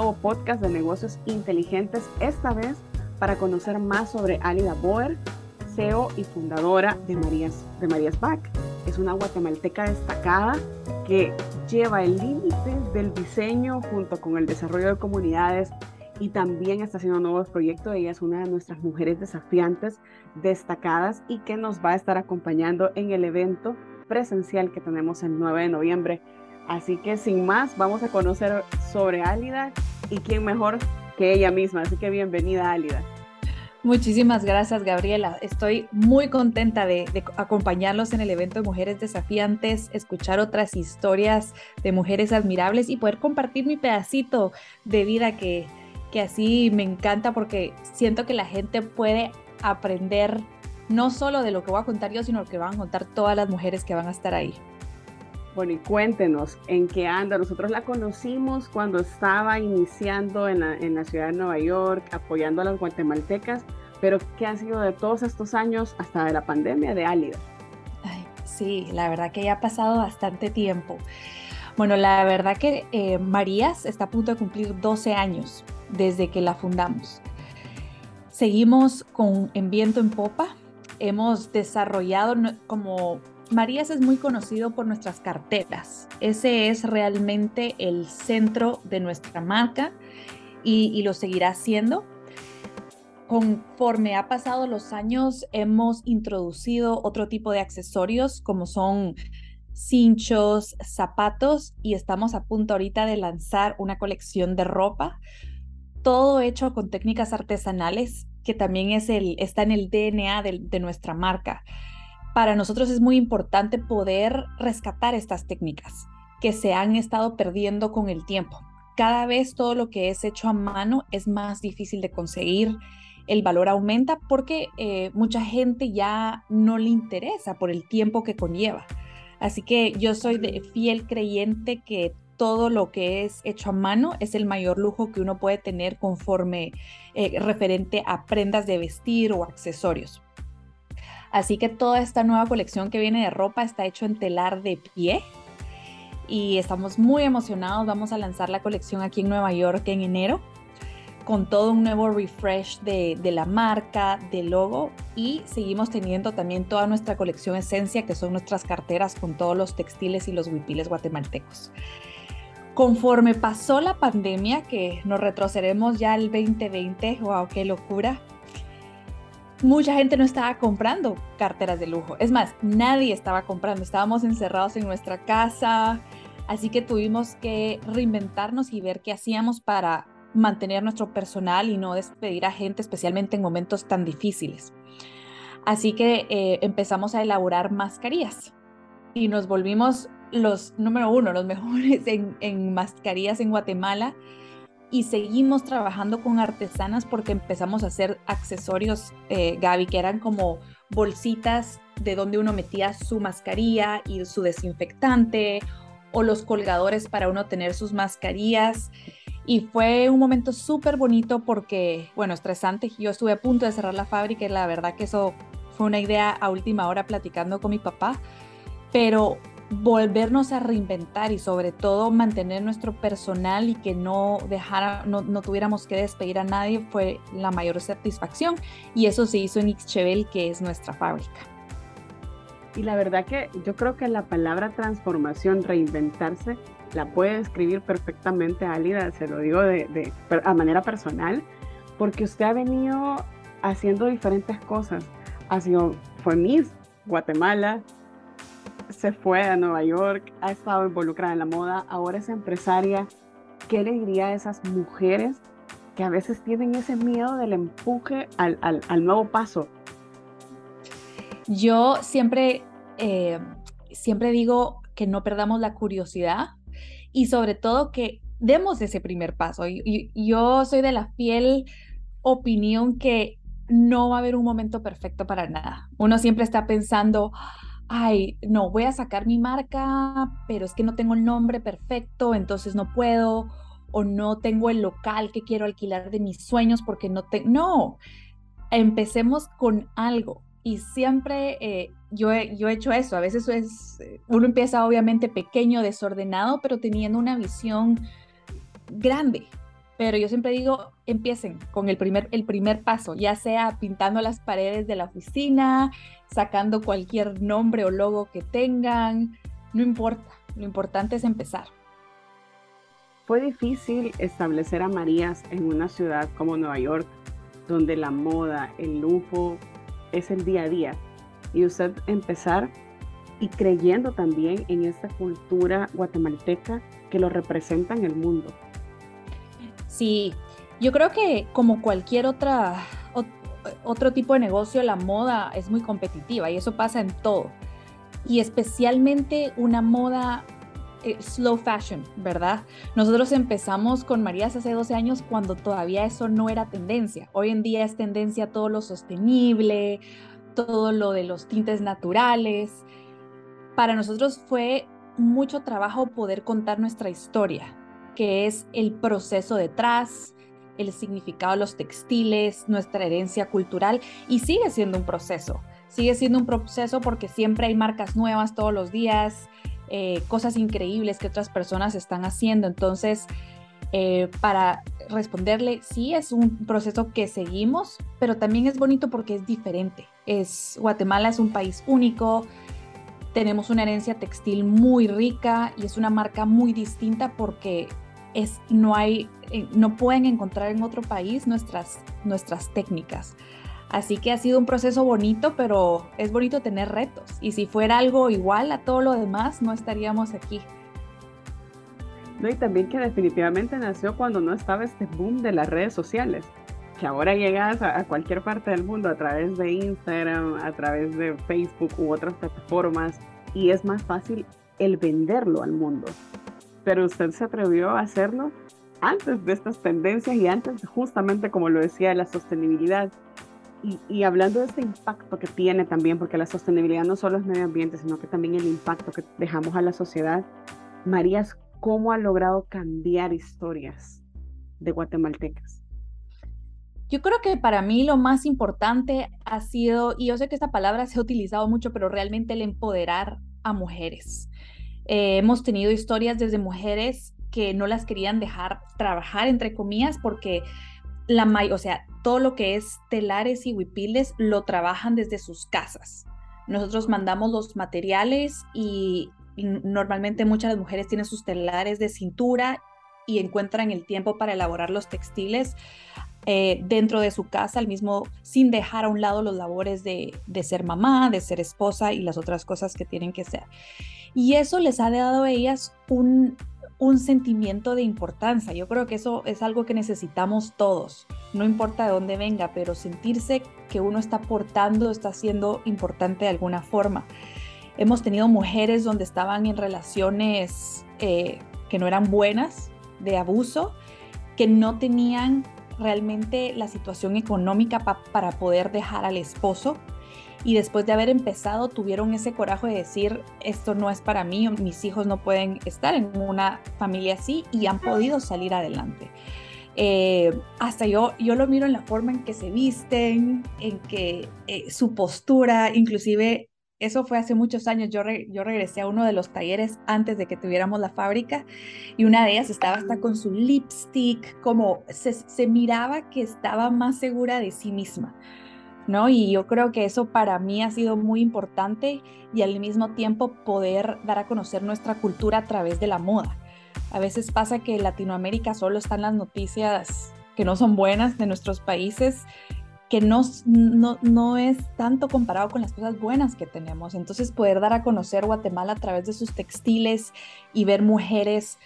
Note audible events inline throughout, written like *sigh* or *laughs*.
nuevo podcast de negocios inteligentes, esta vez para conocer más sobre Alida Boer, CEO y fundadora de Marías, de Marías Back. Es una guatemalteca destacada que lleva el límite del diseño junto con el desarrollo de comunidades y también está haciendo nuevos proyectos. Ella es una de nuestras mujeres desafiantes destacadas y que nos va a estar acompañando en el evento presencial que tenemos el 9 de noviembre. Así que sin más, vamos a conocer sobre Álida y quién mejor que ella misma. Así que bienvenida, Álida. Muchísimas gracias, Gabriela. Estoy muy contenta de, acompañarlos en el evento de Mujeres Desafiantes, escuchar otras historias de mujeres admirables y poder compartir mi pedacito de vida que, que así me encanta porque siento que la gente puede aprender no solo de lo que voy a contar yo, sino lo que van a contar todas las mujeres que van a estar ahí. Bueno, y cuéntenos en qué anda. Nosotros la conocimos cuando estaba iniciando en la, en la ciudad de Nueva York, apoyando a las guatemaltecas, pero ¿qué ha sido de todos estos años hasta de la pandemia de Álida? Sí, la verdad que ya ha pasado bastante tiempo. Bueno, la verdad que eh, Marías está a punto de cumplir 12 años desde que la fundamos. Seguimos con En Viento en Popa. Hemos desarrollado como Marías es muy conocido por nuestras carteras. Ese es realmente el centro de nuestra marca y, lo seguirá siendo. Conforme ha pasado los años, hemos introducido otro tipo de accesorios como son cinchos, zapatos y estamos a punto ahorita de lanzar una colección de ropa todo hecho con técnicas artesanales, que también es el, está en el DNA de nuestra marca. Para nosotros es muy importante poder rescatar estas técnicas que se han estado perdiendo con el tiempo. Cada vez todo lo que es hecho a mano es más difícil de conseguir, el valor aumenta porque eh, mucha gente ya no le interesa por el tiempo que conlleva. Así que yo soy de fiel creyente que todo lo que es hecho a mano es el mayor lujo que uno puede tener conforme eh, referente a prendas de vestir o accesorios. Así que toda esta nueva colección que viene de ropa está hecho en telar de pie y estamos muy emocionados. Vamos a lanzar la colección aquí en Nueva York en enero con todo un nuevo refresh de, de, la marca, del logo y seguimos teniendo también toda nuestra colección esencia que son nuestras carteras con todos los textiles y los huipiles guatemaltecos. Conforme pasó la pandemia, que nos retrocederemos ya al 2020, wow, qué locura. Mucha gente no estaba comprando carteras de lujo. Es más, nadie estaba comprando. Estábamos encerrados en nuestra casa. Así que tuvimos que reinventarnos y ver qué hacíamos para mantener nuestro personal y no despedir a gente, especialmente en momentos tan difíciles. Así que eh, empezamos a elaborar mascarillas y nos volvimos los, número uno, los *laughs* mejores en, mascarillas en Guatemala y seguimos trabajando con artesanas porque empezamos a hacer accesorios, eh, Gaby, que eran como bolsitas de donde uno metía su mascarilla y su desinfectante o los colgadores para uno tener sus mascarillas. Y fue un momento súper bonito porque, bueno, estresante. Yo estuve a punto de cerrar la fábrica y la verdad que eso fue una idea a última hora platicando con mi papá. Pero volvernos a reinventar y sobre todo mantener nuestro personal y que no dejara, no, no, tuviéramos que despedir a nadie fue la mayor satisfacción y eso se hizo en Ixchevel que es nuestra fábrica. Y la verdad que yo creo que la palabra transformación, reinventarse, la puede describir perfectamente Alida, se lo digo de, de, a manera personal, porque usted ha venido haciendo diferentes cosas. Ha sido, fue Miss Guatemala, se fue a Nueva York, ha estado involucrada en la moda, ahora es empresaria. ¿Qué le diría a esas mujeres que a veces tienen ese miedo del empuje al, al, al nuevo paso? Yo siempre, eh, siempre digo que no perdamos la curiosidad y sobre todo que demos ese primer paso. Y, y, yo soy de la fiel opinión que no va a haber un momento perfecto para nada. Uno siempre está pensando, ay, no, voy a sacar mi marca, pero es que no tengo el nombre perfecto, entonces no puedo, o no tengo el local que quiero alquilar de mis sueños porque no tengo, no, empecemos con algo. Y siempre eh, yo, he, yo he hecho eso, a veces es, uno empieza obviamente pequeño, desordenado, pero teniendo una visión grande, pero yo siempre digo, empiecen con el primer, el primer paso, ya sea pintando las paredes de la oficina, sacando cualquier nombre o logo que tengan, no importa, lo importante es empezar. Fue difícil establecer a Marías en una ciudad como Nueva York, donde la moda, el lujo es el día a día, y usted empezar y creyendo también en esta cultura guatemalteca que lo representa en el mundo. Sí, yo creo que como cualquier otra, otro tipo de negocio, la moda es muy competitiva y eso pasa en todo. Y especialmente una moda eh, slow fashion, ¿verdad? Nosotros empezamos con Marías hace 12 años cuando todavía eso no era tendencia. Hoy en día es tendencia todo lo sostenible, todo lo de los tintes naturales. Para nosotros fue mucho trabajo poder contar nuestra historia, que es el proceso detrás, el significado de los textiles, nuestra herencia cultural, y sigue siendo un proceso. Sigue siendo un proceso porque siempre hay marcas nuevas todos los días, eh, cosas increíbles que otras personas están haciendo. Entonces, eh, para responderle, sí, es un proceso que seguimos, pero también es bonito porque es diferente. Es, Guatemala es un país único, tenemos una herencia textil muy rica y es una marca muy distinta porque es, no, hay, eh, no pueden encontrar en otro país nuestras, nuestras técnicas. Así que ha sido un proceso bonito, pero es bonito tener retos. Y si fuera algo igual a todo lo demás, no estaríamos aquí. No, y también que definitivamente nació cuando no estaba este boom de las redes sociales, ahora llegas a, a cualquier parte del mundo a través de Instagram, a través de Facebook u otras plataformas, y es más fácil el venderlo al mundo pero usted se atrevió a hacerlo antes de estas tendencias y antes justamente, como lo decía, de la sostenibilidad. Y, hablando de este impacto que tiene también, porque la sostenibilidad no solo es medio ambiente, sino que también el impacto que dejamos a la sociedad, Marías, ¿cómo ha logrado cambiar historias de guatemaltecas? Yo creo que para mí lo más importante ha sido, y yo sé que esta palabra *laughs* se ha utilizado mucho, pero realmente el empoderar a mujeres. Eh, hemos tenido historias desde mujeres que no las querían dejar trabajar, entre comillas, porque la o sea, todo lo que es telares y huipiles lo trabajan desde sus casas. Nosotros mandamos los materiales y, normalmente muchas mujeres tienen sus telares de cintura y encuentran el tiempo para elaborar los textiles eh, dentro de su casa, al mismo sin dejar a un lado los labores de, ser mamá, de ser esposa y las otras cosas que tienen que ser. Y eso les ha dado a ellas un, sentimiento de importancia. Yo creo que eso es algo que necesitamos todos, no importa de dónde venga, pero sentirse que uno está aportando, está siendo importante de alguna forma. Hemos tenido mujeres donde estaban en relaciones eh, que no eran buenas, de abuso, que no tenían realmente la situación económica para poder dejar al esposo y después de haber empezado tuvieron ese coraje de decir, esto no es para mí, mis hijos no pueden estar en una familia así y han podido salir adelante. Eh, hasta yo, yo lo miro en la forma en que se visten, en que eh, su postura, inclusive eso fue hace muchos años, yo, regresé a uno de los talleres antes de que tuviéramos la fábrica y una de ellas estaba hasta con su lipstick, como se, se miraba que estaba más segura de sí misma. ¿no? Y yo creo que eso para mí ha sido muy importante y al mismo tiempo poder dar a conocer nuestra cultura a través de la moda. A veces pasa que en Latinoamérica solo están las noticias que no son buenas de nuestros países, que no, no, no es tanto comparado con las cosas buenas que tenemos. Entonces poder dar a conocer Guatemala a través de sus textiles y ver mujeres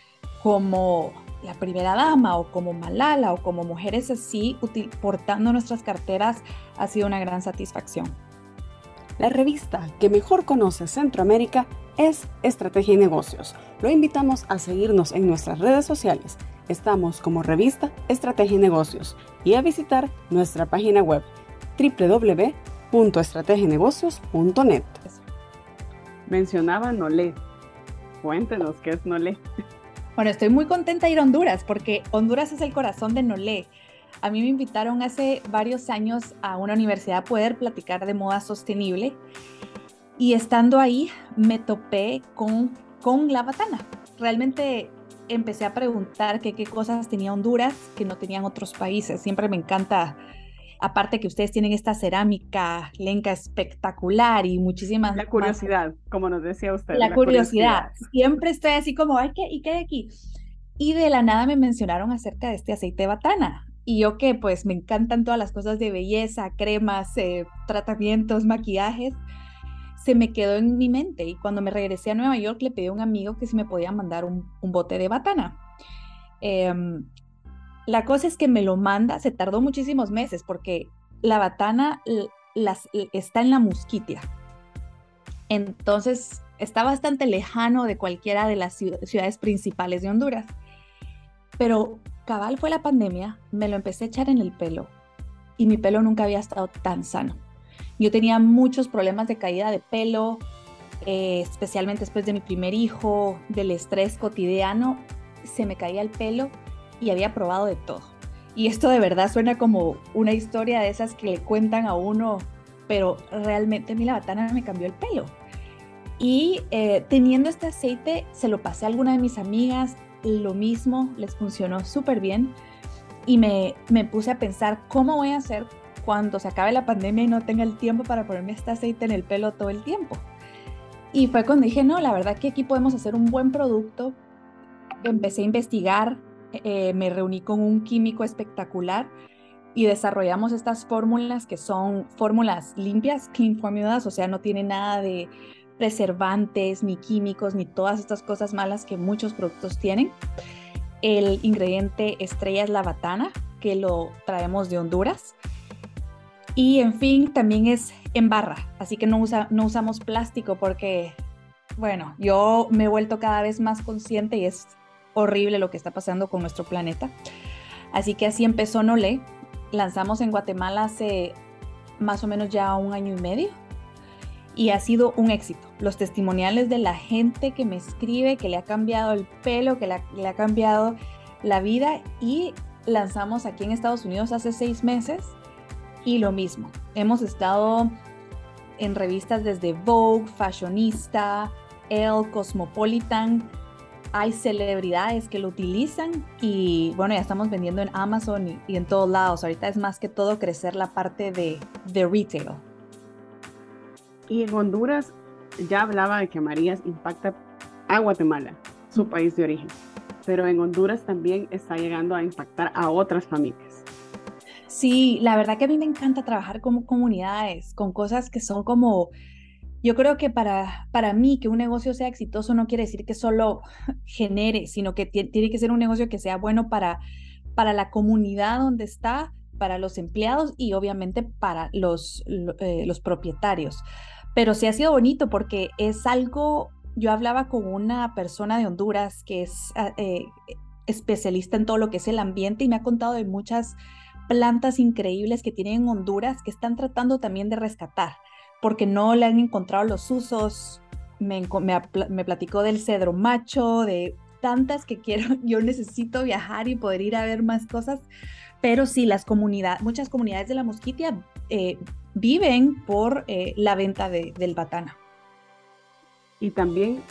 como la primera dama o como Malala o como mujeres así portando nuestras carteras ha sido una gran satisfacción. La revista que mejor conoce Centroamérica es Estrategia y Negocios. Lo invitamos a seguirnos en nuestras redes sociales. Estamos como revista Estrategia y Negocios y a visitar nuestra página web www.estrategienegocios.net. Mencionaba Nolé. Cuéntenos qué es Nolé. Bueno, estoy muy contenta de ir a Honduras porque Honduras es el corazón de Nolé. A mí me invitaron hace varios años a una universidad a poder platicar de moda sostenible y estando ahí me topé con, con la batana. Realmente empecé a preguntar qué cosas tenía Honduras que no tenían otros países. Siempre me encanta, aparte que ustedes tienen esta cerámica lenca espectacular y muchísimas... La curiosidad, como nos decía usted. La, curiosidad. Siempre estoy así como, Ay, ¿qué, ¿y qué hay aquí? Y de la nada me mencionaron acerca de este aceite de batana. Y yo que pues me encantan todas las cosas de belleza, cremas, eh, tratamientos, maquillajes, se me quedó en mi mente. Y cuando me regresé a Nueva York le pedí a un amigo que si me podía mandar un, bote de batana. Em, la cosa es que me lo manda, se tardó muchísimos meses porque la batana está en la musquitia. Entonces está bastante lejano de cualquiera de las ciudades principales de Honduras. Pero cabal fue la pandemia, me lo empecé a echar en el pelo y mi pelo nunca había estado tan sano. Yo tenía muchos problemas de caída de pelo, eh, especialmente después de mi primer hijo, del estrés cotidiano, se me caía el pelo y había probado de todo. Y esto de verdad suena como una historia de esas que le cuentan a uno, pero realmente mi lavatana me cambió el pelo. Y eh, teniendo este aceite, se lo pasé a alguna de mis amigas, lo mismo, les funcionó súper bien y me, me puse a pensar cómo voy a hacer cuando se acabe la pandemia y no tenga el tiempo para ponerme este aceite en el pelo todo el tiempo. Y fue cuando dije, no, la verdad que aquí podemos hacer un buen producto. Empecé a investigar, eh, me reuní con un químico espectacular y desarrollamos estas fórmulas que son fórmulas limpias, clean formulas, o sea, no tiene nada de preservantes, ni químicos, ni todas estas cosas malas que muchos productos tienen. El ingrediente estrella es la batana, que lo traemos de Honduras. Y en fin, también es en barra, así que no, usa, no usamos plástico porque, bueno, yo me he vuelto cada vez más consciente y es horrible lo que está pasando con nuestro planeta. Así que así empezó Nole. Lanzamos en Guatemala hace más o menos ya un año y medio y ha sido un éxito. Los testimoniales de la gente que me escribe, que le ha cambiado el pelo, que le ha, cambiado la vida y lanzamos aquí en Estados Unidos hace seis meses y lo mismo. Hemos estado en revistas desde Vogue, Fashionista, Elle, Cosmopolitan. Hay celebridades que lo utilizan y bueno, ya estamos vendiendo en Amazon y, en todos lados. Ahorita es más que todo crecer la parte de, de retail. Y en Honduras ya hablaba de que Marías impacta a Guatemala, su país de origen, pero en Honduras también está llegando a impactar a otras familias. Sí, la verdad que a mí me encanta trabajar como comunidades, con cosas que son como, yo creo que para, para mí que un negocio sea exitoso no quiere decir que solo genere, sino que tiene que ser un negocio que sea bueno para, para la comunidad donde está, para los empleados y obviamente para los, eh, los propietarios. Pero sí ha sido bonito porque es algo, yo hablaba con una persona de Honduras que es ah, eh, especialista en todo lo que es el ambiente y me ha contado de muchas plantas increíbles que tienen en Honduras que están tratando también de rescatar porque no le han encontrado los usos. Me, me, platicó del cedro macho, de tantas que quiero, *laughs* yo necesito viajar y poder ir a ver más cosas, pero sí, las comunidades, muchas comunidades de la mosquitia eh, viven por eh, la venta de, del batana. Y también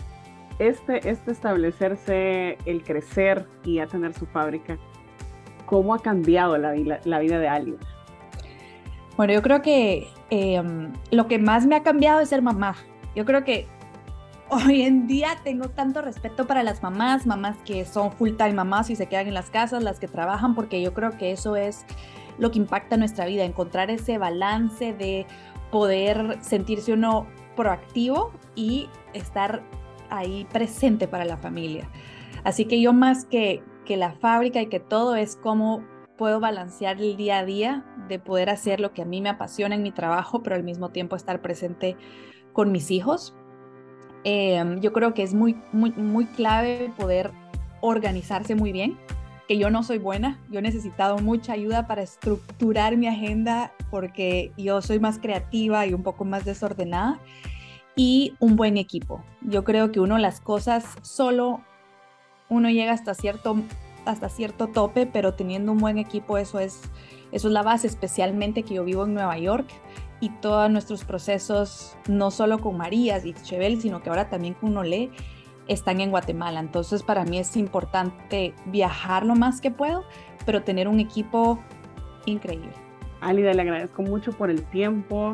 este, este establecerse, el crecer y a tener su fábrica, ¿cómo ha cambiado la, la, vida de alguien? Bueno, yo creo que em, lo que más me ha cambiado es ser mamá. Yo creo que hoy en día tengo tanto respeto para las mamás, mamás que son full time mamás y se quedan en las casas, las que trabajan, porque yo creo que eso es lo que impacta nuestra vida, encontrar ese balance de poder sentirse uno proactivo y estar ahí presente para la familia. Así que yo más que, que la fábrica y que todo es cómo puedo balancear el día a día de poder hacer lo que a mí me apasiona en mi trabajo, pero al mismo tiempo estar presente con mis hijos. Em, yo creo que es muy, muy, muy clave poder organizarse muy bien que yo no soy buena, yo he necesitado mucha ayuda para estructurar mi agenda porque yo soy más creativa y un poco más desordenada y un buen equipo. Yo creo que uno las cosas solo uno llega hasta cierto hasta cierto tope, pero teniendo un buen equipo eso es eso es la base, especialmente que yo vivo en Nueva York y todos nuestros procesos no solo con Marías y Chevel, sino que ahora también con Olé están en Guatemala. Entonces para mí es importante viajar lo más que puedo, pero tener un equipo increíble. Alida, le agradezco mucho por el tiempo,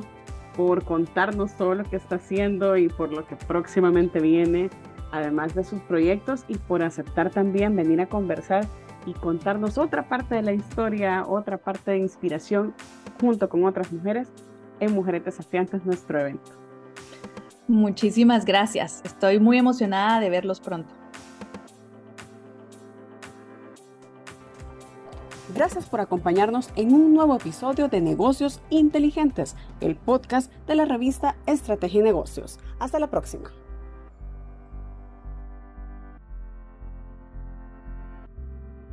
por contarnos todo lo que está haciendo y por lo que próximamente viene, además de sus proyectos y por aceptar también venir a conversar y contarnos otra parte de la historia, otra parte de inspiración junto con otras mujeres en Mujeres Desafiantes, nuestro evento. Muchísimas gracias. Estoy muy emocionada de verlos pronto. Gracias por acompañarnos en un nuevo episodio de Negocios Inteligentes, el podcast de la revista Estrategia y Negocios. Hasta la próxima.